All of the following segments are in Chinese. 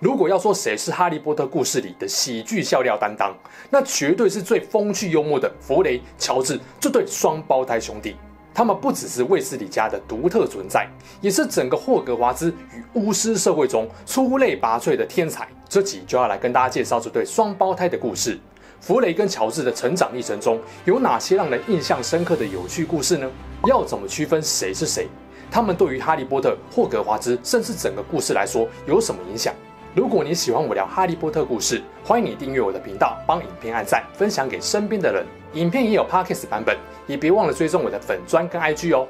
如果要说谁是哈利波特故事里的喜剧笑料担当，那绝对是最风趣幽默的弗雷、乔治这对双胞胎兄弟。他们不只是卫斯理家的独特存在，也是整个霍格华兹与巫师社会中出类拔萃的天才。这集就要来跟大家介绍这对双胞胎的故事。弗雷跟乔治的成长历程中有哪些让人印象深刻的有趣故事呢？要怎么区分谁是谁？他们对于哈利波特、霍格华兹，甚至整个故事来说有什么影响？如果你喜欢我聊哈利波特故事，欢迎你订阅我的频道，帮影片按赞，分享给身边的人。影片也有 Podcast 版本，也别忘了追踪我的粉专跟 IG 哦。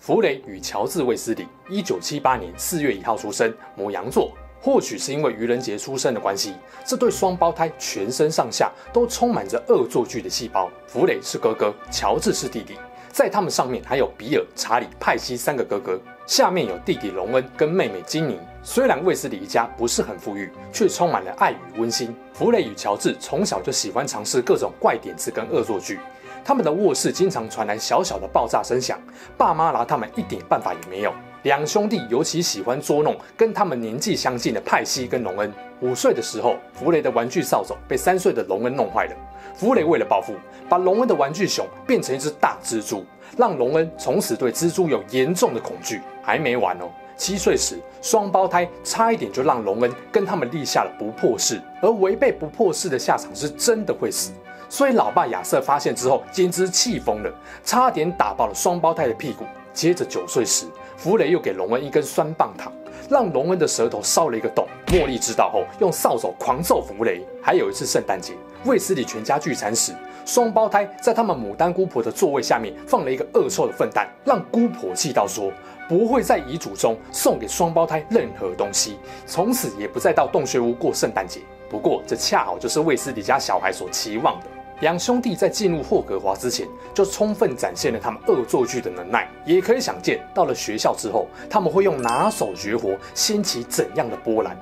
弗雷与乔治·卫斯理，一九七八年四月一号出生，牡羊座。或许是因为愚人节出生的关系，这对双胞胎全身上下都充满着恶作剧的细胞。弗雷是哥哥，乔治是弟弟。在他们上面还有比尔、查理、派西三个哥哥，下面有弟弟隆恩跟妹妹金妮。虽然卫斯理一家不是很富裕，却充满了爱与温馨。弗雷与乔治从小就喜欢尝试各种怪点子跟恶作剧，他们的卧室经常传来小小的爆炸声响，爸妈拿他们一点办法也没有。两兄弟尤其喜欢捉弄跟他们年纪相近的派西跟隆恩。五岁的时候，弗雷的玩具扫帚被三岁的隆恩弄坏了。弗雷为了报复，把隆恩的玩具熊变成一只大蜘蛛，让隆恩从此对蜘蛛有严重的恐惧。还没完哦，七岁时，双胞胎差一点就让隆恩跟他们立下了不破誓，而违背不破誓的下场是真的会死。所以老爸亚瑟发现之后，简直气疯了，差点打爆了双胞胎的屁股。接着九岁时，弗雷又给隆恩一根酸棒糖。让隆恩的舌头烧了一个洞。茉莉知道后，用扫帚狂揍弗雷。还有一次圣诞节，卫斯理全家聚餐时，双胞胎在他们牡丹姑婆的座位下面放了一个恶臭的粪蛋，让姑婆气到说不会在遗嘱中送给双胞胎任何东西，从此也不再到洞穴屋过圣诞节。不过，这恰好就是卫斯理家小孩所期望的。两兄弟在进入霍格华兹前，就充分展现了他们恶作剧的能耐。也可以想见，到了学校之后，他们会用拿手绝活掀起怎样的波澜。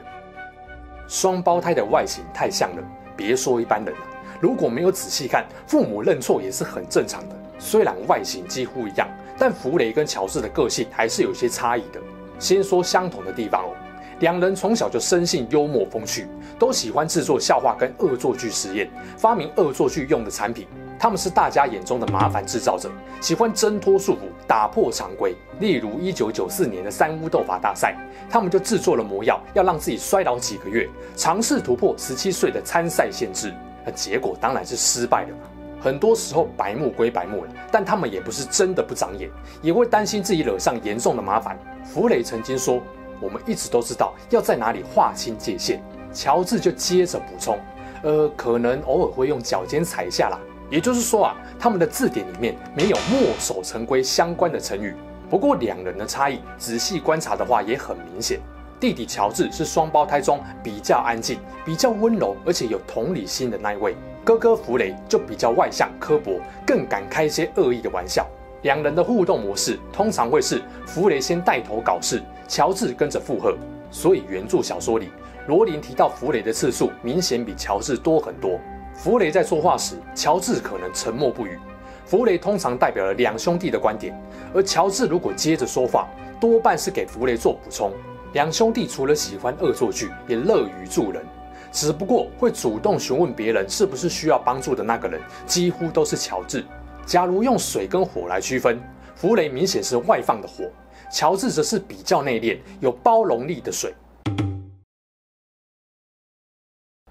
双胞胎的外形太像了，别说一般人了，如果没有仔细看，父母认错也是很正常的。虽然外形几乎一样，但弗雷跟乔治的个性还是有些差异的。先说相同的地方哦。两人从小就生性幽默风趣，都喜欢制作笑话跟恶作剧实验，发明恶作剧用的产品。他们是大家眼中的麻烦制造者，喜欢挣脱束缚，打破常规。例如1994年的三巫斗法大赛，他们就制作了魔药，要让自己衰老几个月，尝试突破17岁的参赛限制。那结果当然是失败了。很多时候白目归白目了，但他们也不是真的不长眼，也会担心自己惹上严重的麻烦。弗雷曾经说。我们一直都知道要在哪里划清界限，乔治就接着补充，呃，可能偶尔会用脚尖踩一下啦。也就是说啊，他们的字典里面没有墨守成规相关的成语。不过两人的差异，仔细观察的话也很明显。弟弟乔治是双胞胎中比较安静、比较温柔，而且有同理心的那一位。哥哥弗雷就比较外向、刻薄，更敢开一些恶意的玩笑。两人的互动模式通常会是弗雷先带头搞事，乔治跟着附和。所以原著小说里，罗琳提到弗雷的次数明显比乔治多很多。弗雷在说话时，乔治可能沉默不语。弗雷通常代表了两兄弟的观点，而乔治如果接着说话，多半是给弗雷做补充。两兄弟除了喜欢恶作剧，也乐于助人，只不过会主动询问别人是不是需要帮助的那个人，几乎都是乔治。假如用水跟火来区分，弗雷明显是外放的火，乔治则是比较内敛、有包容力的水。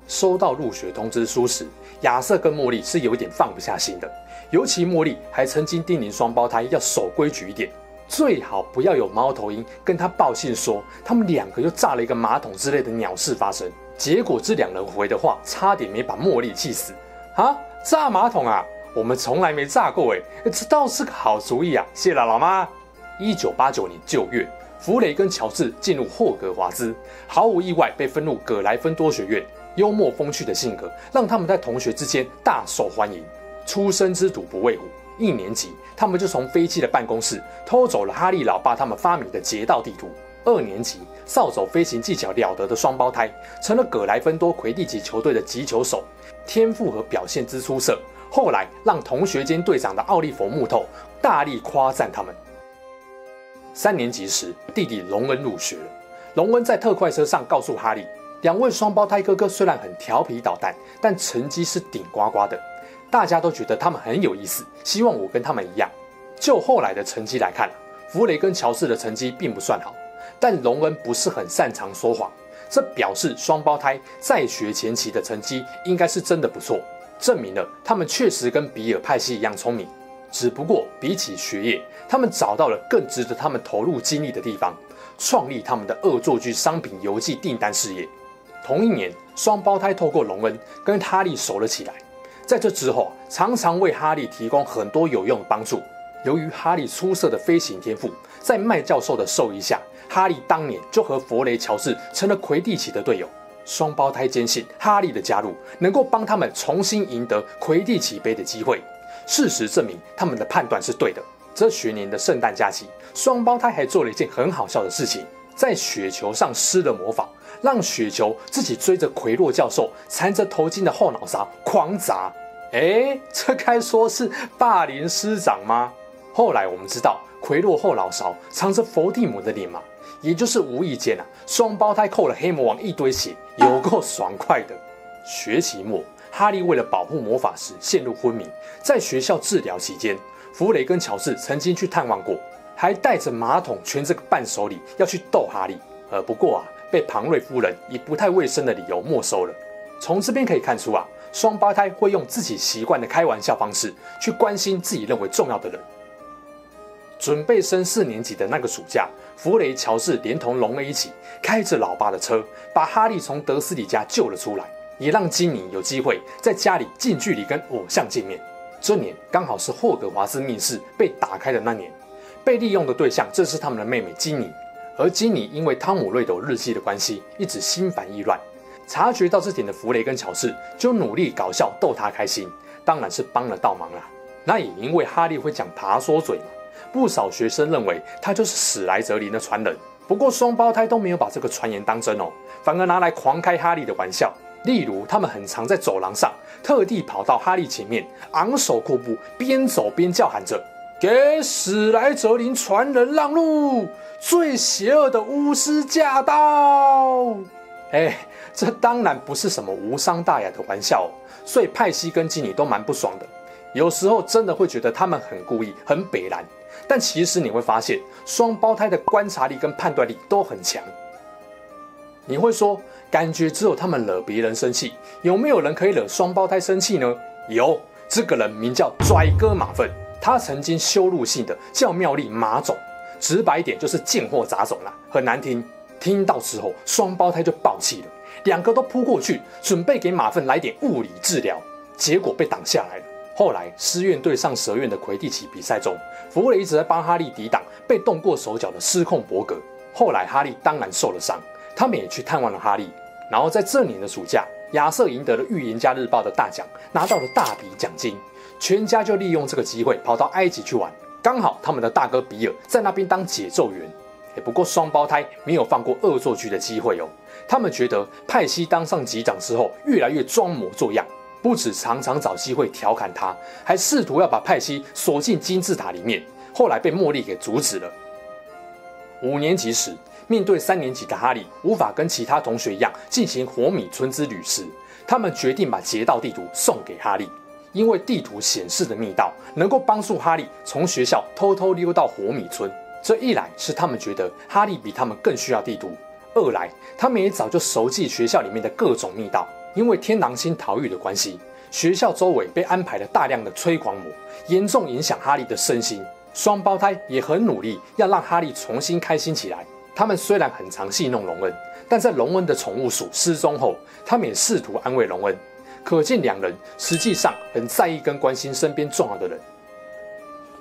收到入学通知书时，亚瑟跟茉莉是有点放不下心的，尤其茉莉还曾经叮咛双胞胎要守规矩一点，最好不要有猫头鹰跟他报信说他们两个又炸了一个马桶之类的鸟事发生。结果这两人回的话，差点没把茉莉气死啊！炸马桶啊！我们从来没炸过诶，这倒是个好主意啊！谢了老妈。一九八九年九月，弗雷跟乔治进入霍格华兹，毫无意外被分入葛莱芬多学院。幽默风趣的性格让他们在同学之间大受欢迎。初生之犊不畏虎，一年级他们就从飞机的办公室偷走了哈利老爸他们发明的劫道地图。二年级，扫帚飞行技巧了得的双胞胎成了葛莱芬多魁地奇球队的击球手，天赋和表现之出色，后来让同学兼队长的奥利弗·木头大力夸赞他们。三年级时，弟弟荣恩入学了。荣恩在特快车上告诉哈利，两位双胞胎哥哥虽然很调皮捣蛋，但成绩是顶呱呱的。大家都觉得他们很有意思，希望我跟他们一样。就后来的成绩来看，弗雷跟乔治的成绩并不算好，但荣恩不是很擅长说谎，这表示双胞胎在学前期的成绩应该是真的不错，证明了他们确实跟比尔派西一样聪明。只不过比起学业，他们找到了更值得他们投入精力的地方，创立他们的恶作剧商品邮寄订单事业。同一年，双胞胎透过荣恩跟哈利熟了起来，在这之后，常常为哈利提供很多有用的帮助。由于哈利出色的飞行天赋，在麦教授的授意下，哈利当年就和弗雷、乔治成了魁地奇的队友。双胞胎坚信哈利的加入能够帮他们重新赢得魁地奇杯的机会。事实证明，他们的判断是对的。这学年的圣诞假期，双胞胎还做了一件很好笑的事情，在雪球上施了魔法，让雪球自己追着奎洛教授缠着头巾的后脑勺狂砸。诶，这该说是霸凌师长吗？后来我们知道，奎洛后脑勺藏着伏地魔的脸嘛，也就是无意间啊，双胞胎扣了黑魔王一堆血，有够爽快的。学期末。哈利为了保护魔法师陷入昏迷，在学校治疗期间，弗雷跟乔治曾经去探望过，还带着马桶圈这个伴手礼要去逗哈利。呃，不过啊，被庞瑞夫人以不太卫生的理由没收了。从这边可以看出啊，双胞胎会用自己习惯的开玩笑方式去关心自己认为重要的人。准备升四年级的那个暑假，弗雷、乔治连同荣恩一起开着老爸的车，把哈利从德斯里家救了出来。也让金妮有机会在家里近距离跟偶像见面。这年刚好是霍格华兹密室被打开的那年，被利用的对象正是他们的妹妹金妮。而金妮因为汤姆·瑞斗日记的关系，一直心烦意乱。察觉到这点的弗雷跟乔治就努力搞笑逗他开心，当然是帮了倒忙啦。那也因为哈利会讲爬梭嘴嘛，不少学生认为他就是史莱哲林的传人。不过双胞胎都没有把这个传言当真哦，反而拿来狂开哈利的玩笑。例如，他们很常在走廊上特地跑到哈利前面，昂首阔步，边走边叫喊着：“给史莱哲林传人让路！最邪恶的巫师驾到！”哎，这当然不是什么无伤大雅的玩笑哦，所以派西跟基尼都蛮不爽的。有时候真的会觉得他们很故意、很北烂，但其实你会发现，双胞胎的观察力跟判断力都很强。你会说，感觉只有他们惹别人生气，有没有人可以惹双胞胎生气呢？有，这个人名叫拽哥马粪，他曾经羞辱性的叫妙丽马总，直白一点就是贱货杂种啦，很难听。听到之后，双胞胎就爆气了，两个都扑过去，准备给马粪来点物理治疗，结果被挡下来了。后来狮院对上蛇院的魁地奇比赛中，弗雷一直在帮哈利抵挡被动过手脚的失控伯格，后来哈利当然受了伤。他们也去探望了哈利，然后在这年的暑假，亚瑟赢得了《预言家日报》的大奖，拿到了大笔奖金，全家就利用这个机会跑到埃及去玩。刚好他们的大哥比尔在那边当解咒员。不过双胞胎没有放过恶作剧的机会哦。他们觉得派西当上级长之后，越来越装模作样，不止常常找机会调侃他，还试图要把派西锁进金字塔里面。后来被茉莉给阻止了。五年级时，面对三年级的哈利无法跟其他同学一样进行火米村之旅时，他们决定把劫道地图送给哈利，因为地图显示的密道能够帮助哈利从学校偷偷溜到火米村。这一来是他们觉得哈利比他们更需要地图，二来他们也早就熟记学校里面的各种密道。因为天狼星逃狱的关系，学校周围被安排了大量的催狂魔，严重影响哈利的身心。双胞胎也很努力要让哈利重新开心起来。他们虽然很常戏弄荣恩，但在荣恩的宠物鼠失踪后，他们也试图安慰荣恩。可见两人实际上很在意跟关心身边重要的人。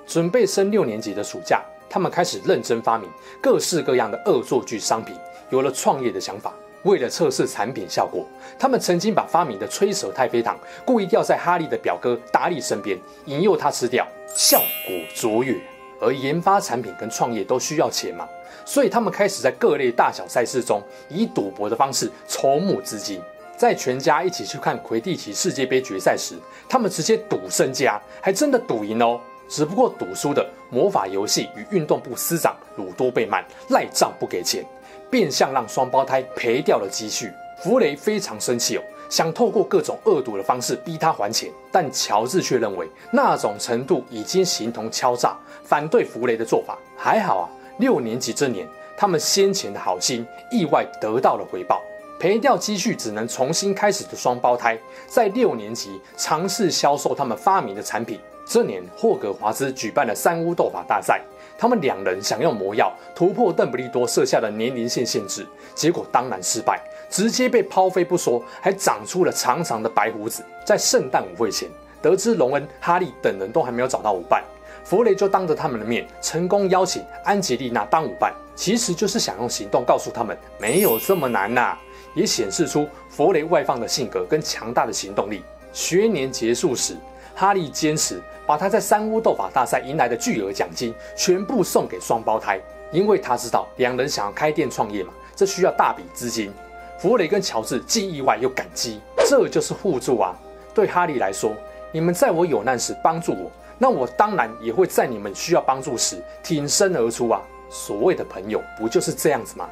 准备升六年级的暑假，他们开始认真发明各式各样的恶作剧商品，有了创业的想法。为了测试产品效果，他们曾经把发明的吹舌太妃糖故意掉在哈利的表哥达利身边，引诱他吃掉，效果卓越。而研发产品跟创业都需要钱嘛，所以他们开始在各类大小赛事中以赌博的方式筹募资金。在全家一起去看魁地奇世界杯决赛时，他们直接赌身家，还真的赌赢哦。只不过赌输的魔法游戏与运动部司长鲁多贝曼赖账不给钱。变相让双胞胎赔掉了积蓄，弗雷非常生气哦，想透过各种恶毒的方式逼他还钱，但乔治却认为那种程度已经形同敲诈，反对弗雷的做法。还好啊，六年级这年，他们先前的好心意外得到了回报，赔掉积蓄只能重新开始的双胞胎，在六年级尝试销售他们发明的产品。这年，霍格华兹举办了三巫斗法大赛。他们两人想用魔药突破邓布利多设下的年龄线限制，结果当然失败，直接被抛飞不说，还长出了长长的白胡子。在圣诞舞会前，得知荣恩、哈利等人都还没有找到舞伴，弗雷就当着他们的面成功邀请安吉丽娜当舞伴，其实就是想用行动告诉他们没有这么难呐、也显示出弗雷外放的性格跟强大的行动力。学年结束时，哈利坚持。把他在三巫斗法大赛赢来的巨额奖金全部送给双胞胎，因为他知道两人想要开店创业嘛，这需要大笔资金。弗雷跟乔治既意外又感激，这就是互助啊。对哈利来说，你们在我有难时帮助我，那我当然也会在你们需要帮助时挺身而出啊。所谓的朋友不就是这样子吗？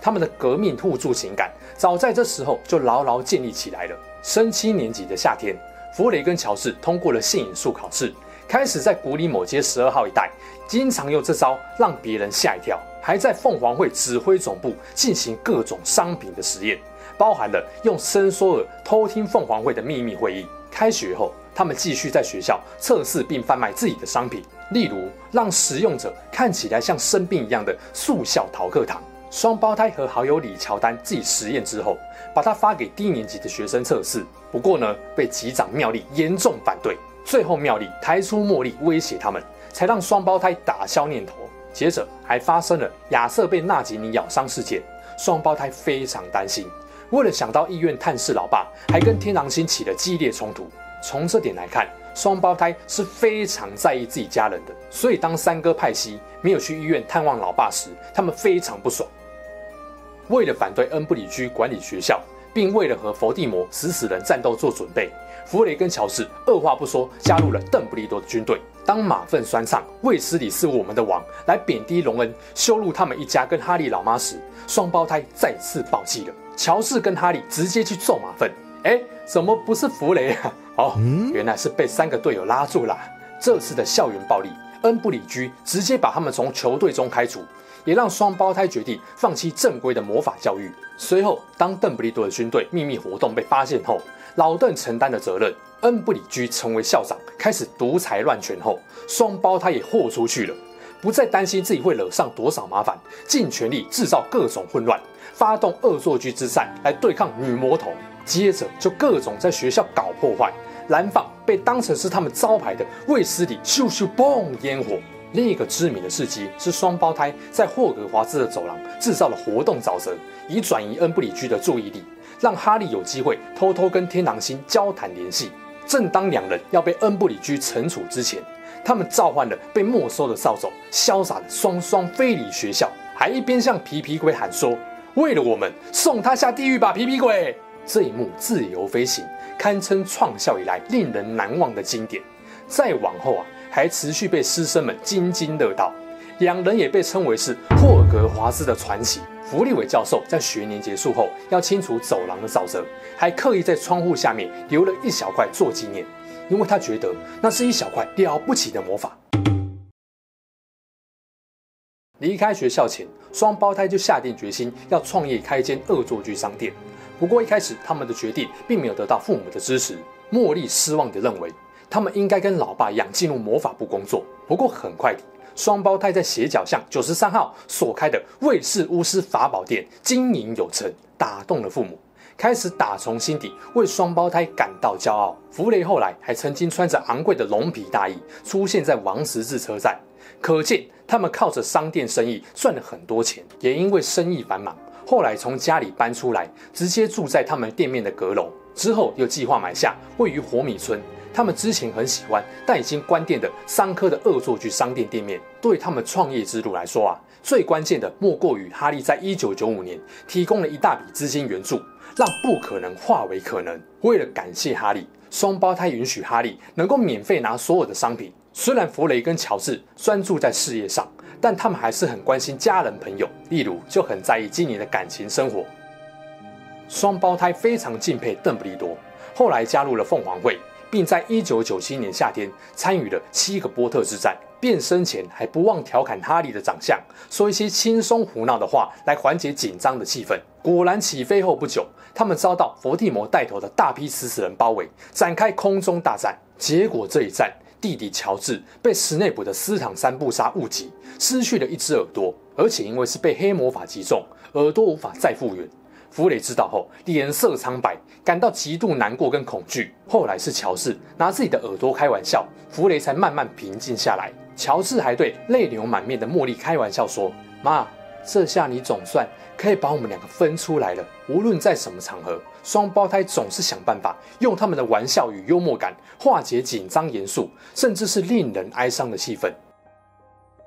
他们的革命互助情感早在这时候就牢牢建立起来了。升七年级的夏天。弗雷跟乔治通过了性引术考试，开始在古里某街十二号一带，经常用这招让别人吓一跳，还在凤凰会指挥总部进行各种商品的实验，包含了用伸缩耳偷听凤凰会的秘密会议。开学后，他们继续在学校测试并贩卖自己的商品，例如让使用者看起来像生病一样的速效逃课糖。双胞胎和好友李乔丹自己实验之后，把它发给低年级的学生测试。不过呢，被级长妙丽严重反对。最后妙丽抬出茉莉威胁他们，才让双胞胎打消念头。接着还发生了亚瑟被纳吉尼咬伤事件，双胞胎非常担心。为了想到医院探视老爸，还跟天狼星起了激烈冲突。从这点来看，双胞胎是非常在意自己家人的。所以当三哥派西没有去医院探望老爸时，他们非常不爽。为了反对恩布里居管理学校。并为了和伏地魔食死人战斗做准备，弗雷跟乔治二话不说加入了邓布利多的军队。当马粪酸上“卫斯理是我们的王”来贬低隆恩、羞辱他们一家跟哈利老妈时，双胞胎再次暴气了。乔治跟哈利直接去揍马粪，哎，怎么不是弗雷啊？哦，原来是被三个队友拉住了。这次的校园暴力，恩布里居直接把他们从球队中开除。也让双胞胎决定放弃正规的魔法教育。随后，当邓布利多的军队秘密活动被发现后，老邓承担了责任，恩布里居成为校长，开始独裁乱权后，双胞胎也豁出去了，不再担心自己会惹上多少麻烦，尽全力制造各种混乱，发动恶作剧之战来对抗女魔头。接着就各种在学校搞破坏，燃放被当成是他们招牌的卫斯理咻咻嘣烟火。另一个知名的事迹是双胞胎在霍格华兹的走廊制造了活动沼泽，以转移恩布里居的注意力，让哈利有机会偷偷跟天狼星交谈联系。正当两人要被恩布里居惩处之前，他们召唤了被没收的扫帚，潇洒的双双飞离学校，还一边向皮皮鬼喊说：“为了我们，送他下地狱吧，皮皮鬼！”这一幕自由飞行，堪称创校以来令人难忘的经典。再往后啊。还持续被师生们津津乐道，两人也被称为是霍格华兹的传奇。弗利伟教授在学年结束后要清除走廊的沼泽，还刻意在窗户下面留了一小块做纪念，因为他觉得那是一小块了不起的魔法。离开学校前，双胞胎就下定决心要创业开一间恶作剧商店。不过一开始他们的决定并没有得到父母的支持，茉莉失望地认为。他们应该跟老爸一样进入魔法部工作。不过很快的，双胞胎在斜角巷九十三号所开的卫士巫师法宝店经营有成，打动了父母，开始打从心底为双胞胎感到骄傲。弗雷后来还曾经穿着昂贵的龙皮大衣出现在王十字车站，可见他们靠着商店生意赚了很多钱。也因为生意繁忙，后来从家里搬出来，直接住在他们店面的阁楼。之后又计划买下位于活米村，他们之前很喜欢但已经关店的桑科的恶作剧商店店面。对他们创业之路来说啊，最关键的莫过于哈利在一九九五年提供了一大笔资金援助，让不可能化为可能。为了感谢哈利，双胞胎允许哈利能够免费拿所有的商品。虽然弗雷跟乔治专注在事业上，但他们还是很关心家人朋友，例如就很在意今年的感情生活。双胞胎非常敬佩邓布利多，后来加入了凤凰会，并在一九九七年夏天参与了七个波特之战。变身前还不忘调侃哈利的长相，说一些轻松胡闹的话来缓解紧张的气氛。果然起飞后不久，他们遭到伏地魔带头的大批食死人包围，展开空中大战。结果这一战，弟弟乔治被史内普的斯坦三步杀误击，失去了一只耳朵，而且因为是被黑魔法击中，耳朵无法再复原。弗雷知道后，脸色苍白，感到极度难过跟恐惧。后来是乔治拿自己的耳朵开玩笑，弗雷才慢慢平静下来。乔治还对泪流满面的茉莉开玩笑说：“妈，这下你总算可以把我们两个分出来了。无论在什么场合，双胞胎总是想办法用他们的玩笑与幽默感化解紧张、严肃，甚至是令人哀伤的气氛。”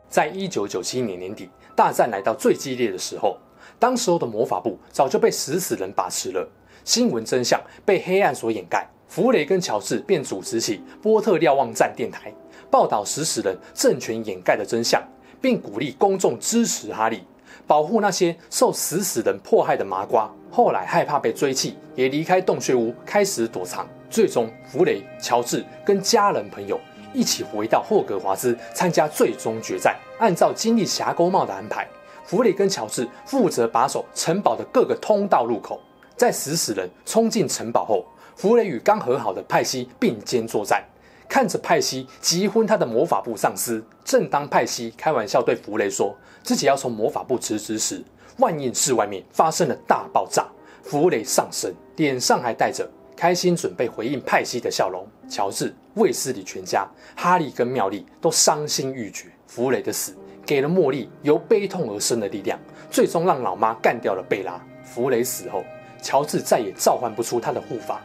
在一九九七年年底，大战来到最激烈的时候。当时候的魔法部早就被食死人把持了，新闻真相被黑暗所掩盖。弗雷跟乔治便组织起波特瞭望站电台，报道食死人政权掩盖的真相，并鼓励公众支持哈利，保护那些受食死人迫害的麻瓜。后来害怕被追缉，也离开洞穴屋，开始躲藏。最终，弗雷、乔治跟家人朋友一起回到霍格华兹参加最终决战。按照经历峡沟帽的安排。弗雷跟乔治负责把守城堡的各个通道入口。在死死人冲进城堡后，弗雷与刚和好的派西并肩作战。看着派西击昏他的魔法部上司，正当派西开玩笑对弗雷说自己要从魔法部辞职时，万应室外面发生了大爆炸。弗雷上身，脸上还带着开心准备回应派西的笑容。乔治、卫斯理全家、哈利跟妙丽都伤心欲绝。弗雷的死。给了茉莉由悲痛而生的力量，最终让老妈干掉了贝拉。弗雷死后，乔治再也召唤不出他的护法，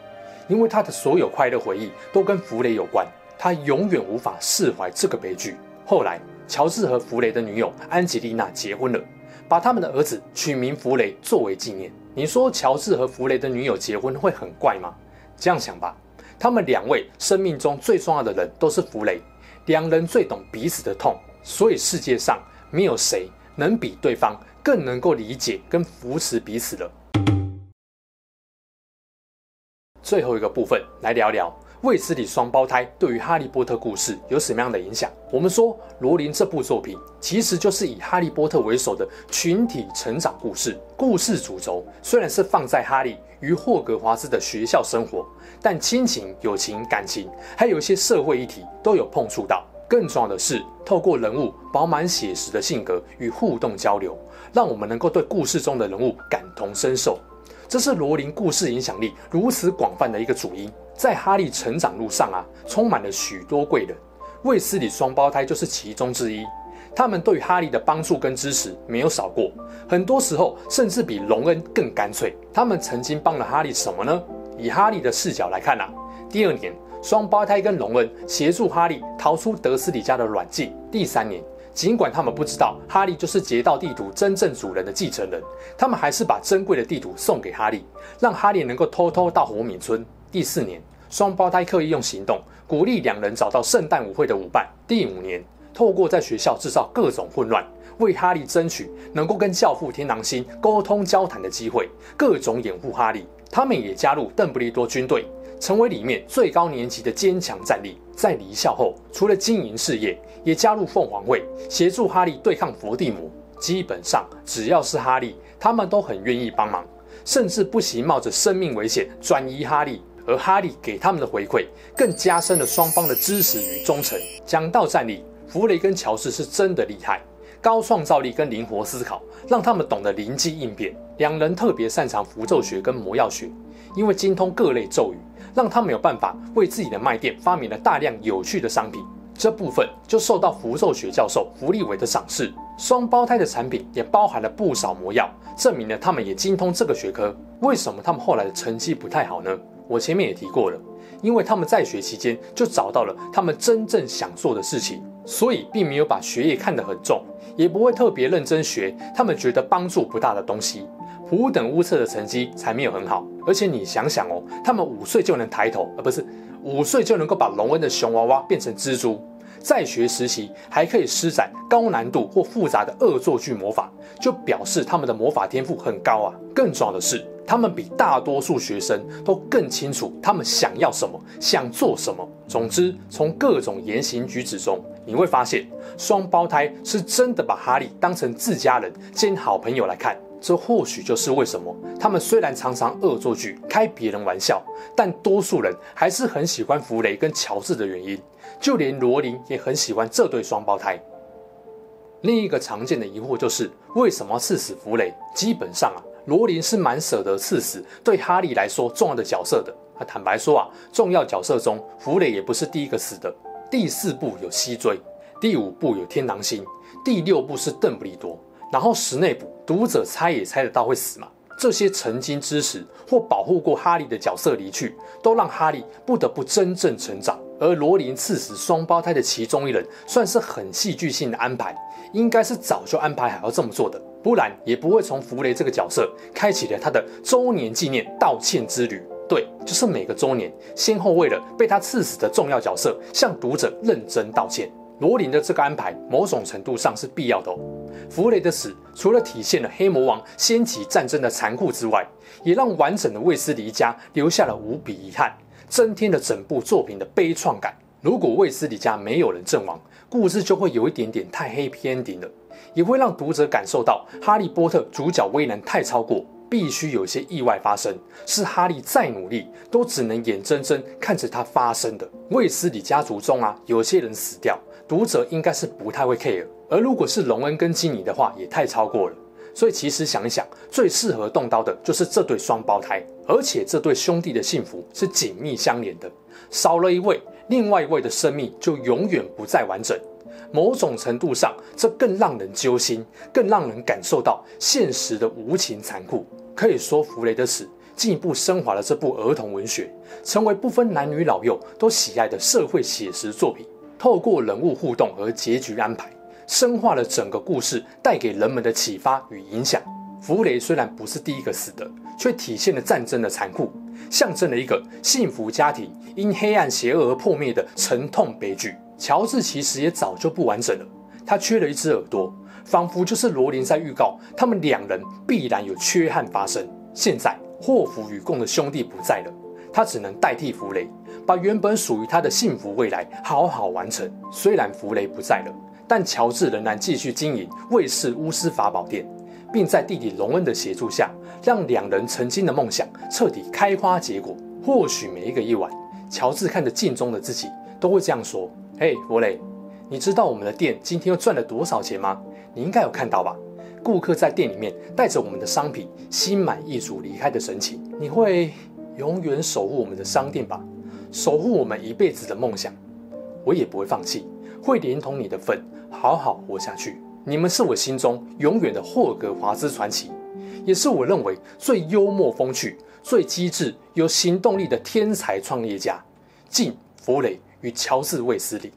因为他的所有快乐回忆都跟弗雷有关，他永远无法释怀这个悲剧。后来，乔治和弗雷的女友安吉丽娜结婚了，把他们的儿子取名弗雷作为纪念。你说乔治和弗雷的女友结婚会很怪吗？这样想吧，他们两位生命中最重要的人都是弗雷，两人最懂彼此的痛。所以世界上没有谁能比对方更能够理解跟扶持彼此了。最后一个部分来聊聊卫斯理双胞胎对于哈利波特故事有什么样的影响。我们说罗琳这部作品其实就是以哈利波特为首的群体成长故事。故事主轴虽然是放在哈利与霍格华兹的学校生活，但亲情、友情、感情，还有一些社会议题都有碰触到。更重要的是，透过人物饱满写实的性格与互动交流，让我们能够对故事中的人物感同身受。这是罗琳故事影响力如此广泛的一个主因。在哈利成长路上啊，充满了许多贵人，卫斯理双胞胎就是其中之一。他们对哈利的帮助跟支持没有少过，很多时候甚至比隆恩更干脆。他们曾经帮了哈利什么呢？以哈利的视角来看啊，第二年。双胞胎跟荣恩协助哈利逃出德斯里家的软禁。第三年，尽管他们不知道哈利就是劫道地图真正主人的继承人，他们还是把珍贵的地图送给哈利，让哈利能够偷偷到活米村。第四年，双胞胎刻意用行动鼓励两人找到圣诞舞会的舞伴。第五年，透过在学校制造各种混乱，为哈利争取能够跟教父天狼星沟通交谈的机会，各种掩护哈利。他们也加入邓布利多军队。成为里面最高年级的坚强战力。在离校后，除了经营事业，也加入凤凰会，协助哈利对抗伏地魔。基本上，只要是哈利，他们都很愿意帮忙，甚至不惜冒着生命危险转移哈利。而哈利给他们的回馈，更加深了双方的支持与忠诚。讲到战力，弗雷跟乔治是真的厉害，高创造力跟灵活思考，让他们懂得灵机应变。两人特别擅长符咒学跟魔药学。因为精通各类咒语，让他们有办法为自己的卖店发明了大量有趣的商品。这部分就受到符咒学教授弗利维的赏识。双胞胎的产品也包含了不少魔药，证明了他们也精通这个学科。为什么他们后来的成绩不太好呢？我前面也提过了，因为他们在学期间就找到了他们真正想做的事情，所以并没有把学业看得很重，也不会特别认真学他们觉得帮助不大的东西。普等乌测的成绩才没有很好。而且你想想哦，他们五岁就能抬头，而不是五岁就能够把龙恩的熊娃娃变成蜘蛛。在学时期还可以施展高难度或复杂的恶作剧魔法，就表示他们的魔法天赋很高啊。更重要的是，他们比大多数学生都更清楚他们想要什么，想做什么。总之，从各种言行举止中，你会发现双胞胎是真的把哈利当成自家人兼好朋友来看。这或许就是为什么他们虽然常常恶作剧、开别人玩笑，但多数人还是很喜欢弗雷跟乔治的原因。就连罗琳也很喜欢这对双胞胎。另一个常见的疑惑就是，为什么刺死弗雷？基本上啊，罗琳是蛮舍得刺死对哈利来说重要的角色的。啊，坦白说啊，重要角色中，弗雷也不是第一个死的。第四部有西追，第五部有天狼星，第六部是邓布利多，然后史内普，读者猜也猜得到会死嘛。这些曾经支持或保护过哈利的角色离去，都让哈利不得不真正成长。而罗琳刺死双胞胎的其中一人，算是很戏剧性的安排，应该是早就安排好要这么做的，不然也不会从弗雷这个角色开启了他的周年纪念道歉之旅。对，就是每个周年，先后为了被他刺死的重要角色，向读者认真道歉。罗琳的这个安排，某种程度上是必要的。弗雷的死，除了体现了黑魔王掀起战争的残酷之外，也让完整的卫斯理家留下了无比遗憾。增添了整部作品的悲怆感。如果卫斯理家没有人阵亡，故事就会有一点点太 happy ending 了，也会让读者感受到哈利波特主角威能太超过，必须有些意外发生，是哈利再努力都只能眼睁睁看着它发生的。卫斯理家族中啊，有些人死掉，读者应该是不太会 care。而如果是隆恩跟基尼的话，也太超过了。所以其实想一想，最适合动刀的就是这对双胞胎，而且这对兄弟的幸福是紧密相连的。少了一位，另外一位的生命就永远不再完整。某种程度上，这更让人揪心，更让人感受到现实的无情残酷。可以说，弗雷的死进一步升华了这部儿童文学，成为不分男女老幼都喜爱的社会写实作品。透过人物互动和结局安排。深化了整个故事带给人们的启发与影响。弗雷虽然不是第一个死的，却体现了战争的残酷，象征了一个幸福家庭因黑暗邪恶而破灭的沉痛悲剧。乔治其实也早就不完整了，他缺了一只耳朵，仿佛就是罗琳在预告他们两人必然有缺憾发生。现在霍福与共的兄弟不在了，他只能代替弗雷，把原本属于他的幸福未来好好完成。虽然弗雷不在了。但乔治仍然继续经营卫氏巫师法宝店，并在弟弟隆恩的协助下，让两人曾经的梦想彻底开花结果。或许每一个夜晚，乔治看着镜中的自己，都会这样说：“嘿，弗雷，你知道我们的店今天又赚了多少钱吗？你应该有看到吧？顾客在店里面带着我们的商品，心满意足离开的神情。你会永远守护我们的商店吧？守护我们一辈子的梦想，我也不会放弃，会连同你的份。”好好活下去。你们是我心中永远的霍格华兹传奇，也是我认为最幽默风趣、最机智、有行动力的天才创业家——敬弗雷与乔治卫斯理。